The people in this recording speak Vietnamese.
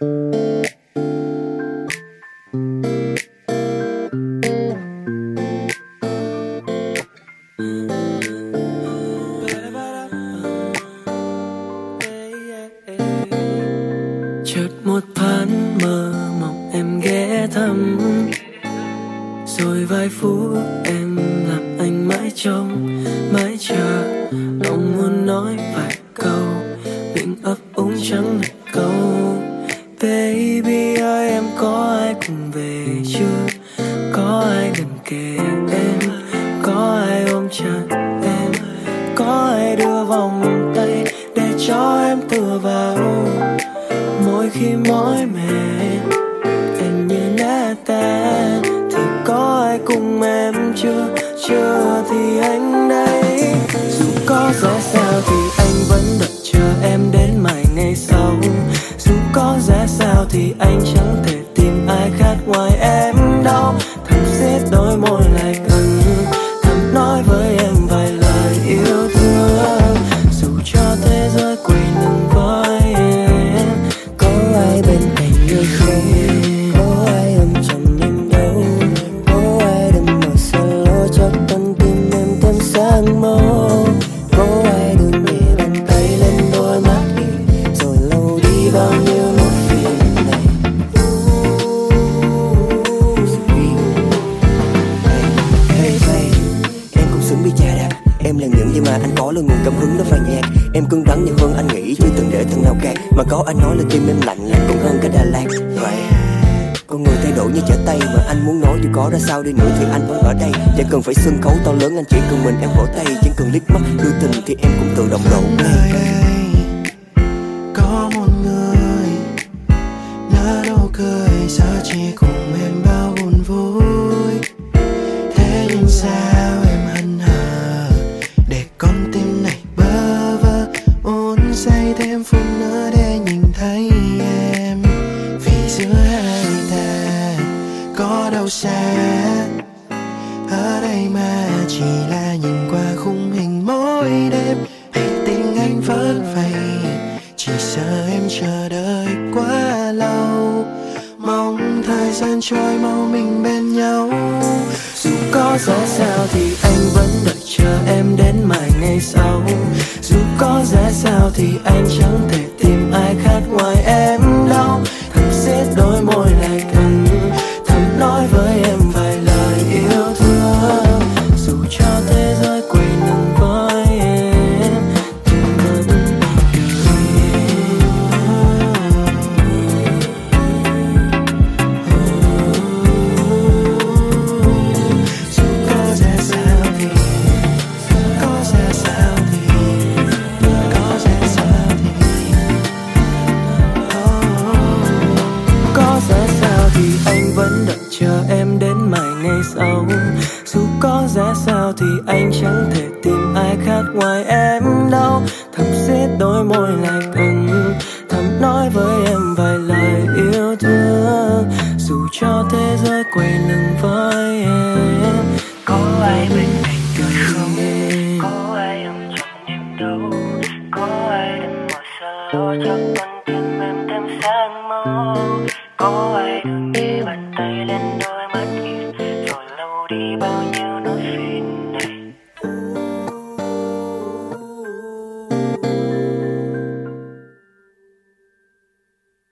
Chợt một thân mơ phút em làm anh mãi trông mãi chờ baby ơi, em có ai cùng về chưa? Có ai gần kề em? Có ai ôm chặt em? Có ai đưa vòng tay để cho em tựa vào? Mỗi khi mỏi mệt, em như nát tan. Thì có ai cùng em chưa? Chưa thì anh đây. Mà anh có là nguồn cảm hứng đó phải nhạc Em cứng rắn nhiều hơn anh nghĩ chưa từng để thân nào khác Mà có anh nói là tim em lạnh lạnh còn hơn cả Đà Lạt. Vậy, con người thay đổi như trở tay Mà anh muốn nói dù có ra sao đi nữa thì anh vẫn ở đây. Chẳng cần phải sân khấu to lớn, anh chỉ cần mình em vỗ tay. Chẳng cần liếc mắt đưa tình thì em cũng tự động đổ ngay. Ở đây mà chỉ là nhìn qua khung hình mỗi đêm. Hay tình anh vẫn vậy chỉ sợ em chờ đợi quá lâu. Mong thời gian trôi mau mình bên nhau. Dù có ra sao thì thì anh vẫn đợi chờ em đến mãi ngày sau. Dù có ra sao thì anh chẳng thể tìm ai khác ngoài em đâu. Thầm xiết đôi môi lại gần, thầm nói với em vài lời yêu thương. Dù cho thế giới quay lưng với em, có ai bên cạnh tôi không? Có ai em chặt niềm đâu? có ai đừng mọi sợ cho con tim em thêm sáng màu? Có ai